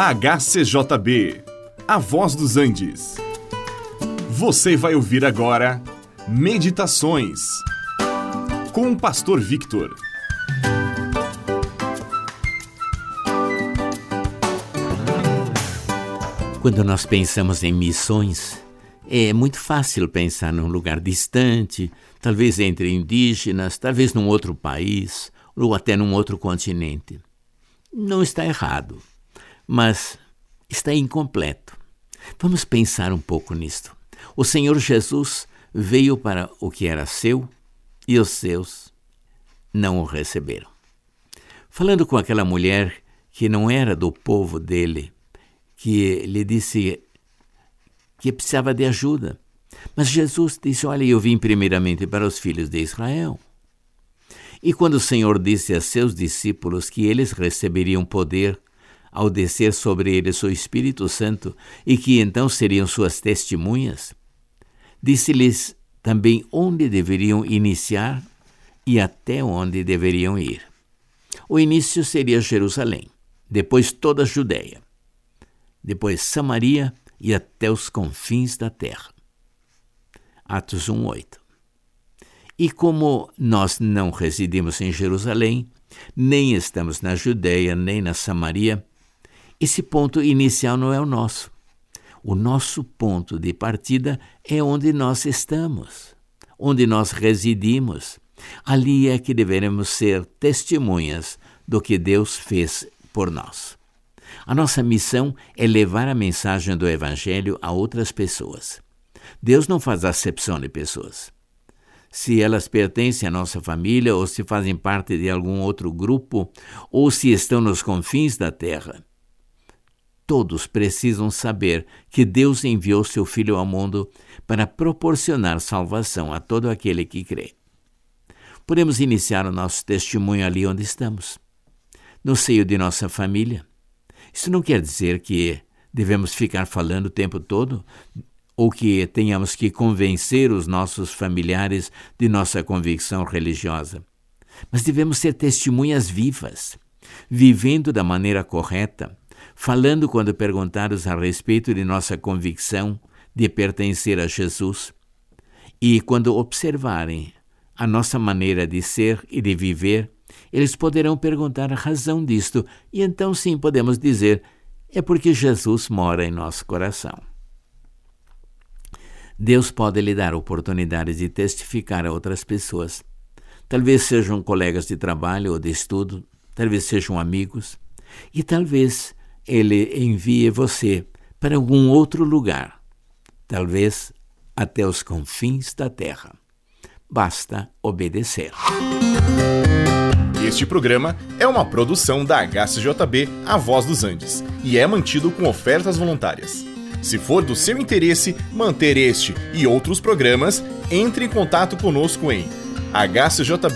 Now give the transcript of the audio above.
HCJB, A Voz dos Andes. Você vai ouvir agora Meditações com o Pastor Victor. Quando nós pensamos em missões, é muito fácil pensar num lugar distante, talvez entre indígenas, talvez num outro país ou até num outro continente. Não está errado mas está incompleto. Vamos pensar um pouco nisto. O Senhor Jesus veio para o que era seu e os seus não o receberam. Falando com aquela mulher que não era do povo dele, que lhe disse que precisava de ajuda. Mas Jesus disse: Olha, eu vim primeiramente para os filhos de Israel. E quando o Senhor disse a seus discípulos que eles receberiam poder ao descer sobre eles o Espírito Santo e que então seriam suas testemunhas, disse-lhes também onde deveriam iniciar e até onde deveriam ir. O início seria Jerusalém, depois toda a Judéia, depois Samaria e até os confins da terra. Atos 1:8. E como nós não residimos em Jerusalém, nem estamos na Judéia, nem na Samaria, esse ponto inicial não é o nosso. O nosso ponto de partida é onde nós estamos, onde nós residimos. Ali é que devemos ser testemunhas do que Deus fez por nós. A nossa missão é levar a mensagem do Evangelho a outras pessoas. Deus não faz acepção de pessoas. Se elas pertencem à nossa família, ou se fazem parte de algum outro grupo, ou se estão nos confins da terra, Todos precisam saber que Deus enviou seu Filho ao mundo para proporcionar salvação a todo aquele que crê. Podemos iniciar o nosso testemunho ali onde estamos, no seio de nossa família. Isso não quer dizer que devemos ficar falando o tempo todo ou que tenhamos que convencer os nossos familiares de nossa convicção religiosa. Mas devemos ser testemunhas vivas, vivendo da maneira correta, falando quando perguntados a respeito de nossa convicção de pertencer a Jesus, e quando observarem a nossa maneira de ser e de viver, eles poderão perguntar a razão disto, e então sim podemos dizer: é porque Jesus mora em nosso coração. Deus pode lhe dar oportunidades de testificar a outras pessoas. Talvez sejam colegas de trabalho ou de estudo, talvez sejam amigos, e talvez ele envie você para algum outro lugar, talvez até os confins da terra. Basta obedecer. Este programa é uma produção da HCJB A Voz dos Andes e é mantido com ofertas voluntárias. Se for do seu interesse manter este e outros programas, entre em contato conosco em hcjb.com.br.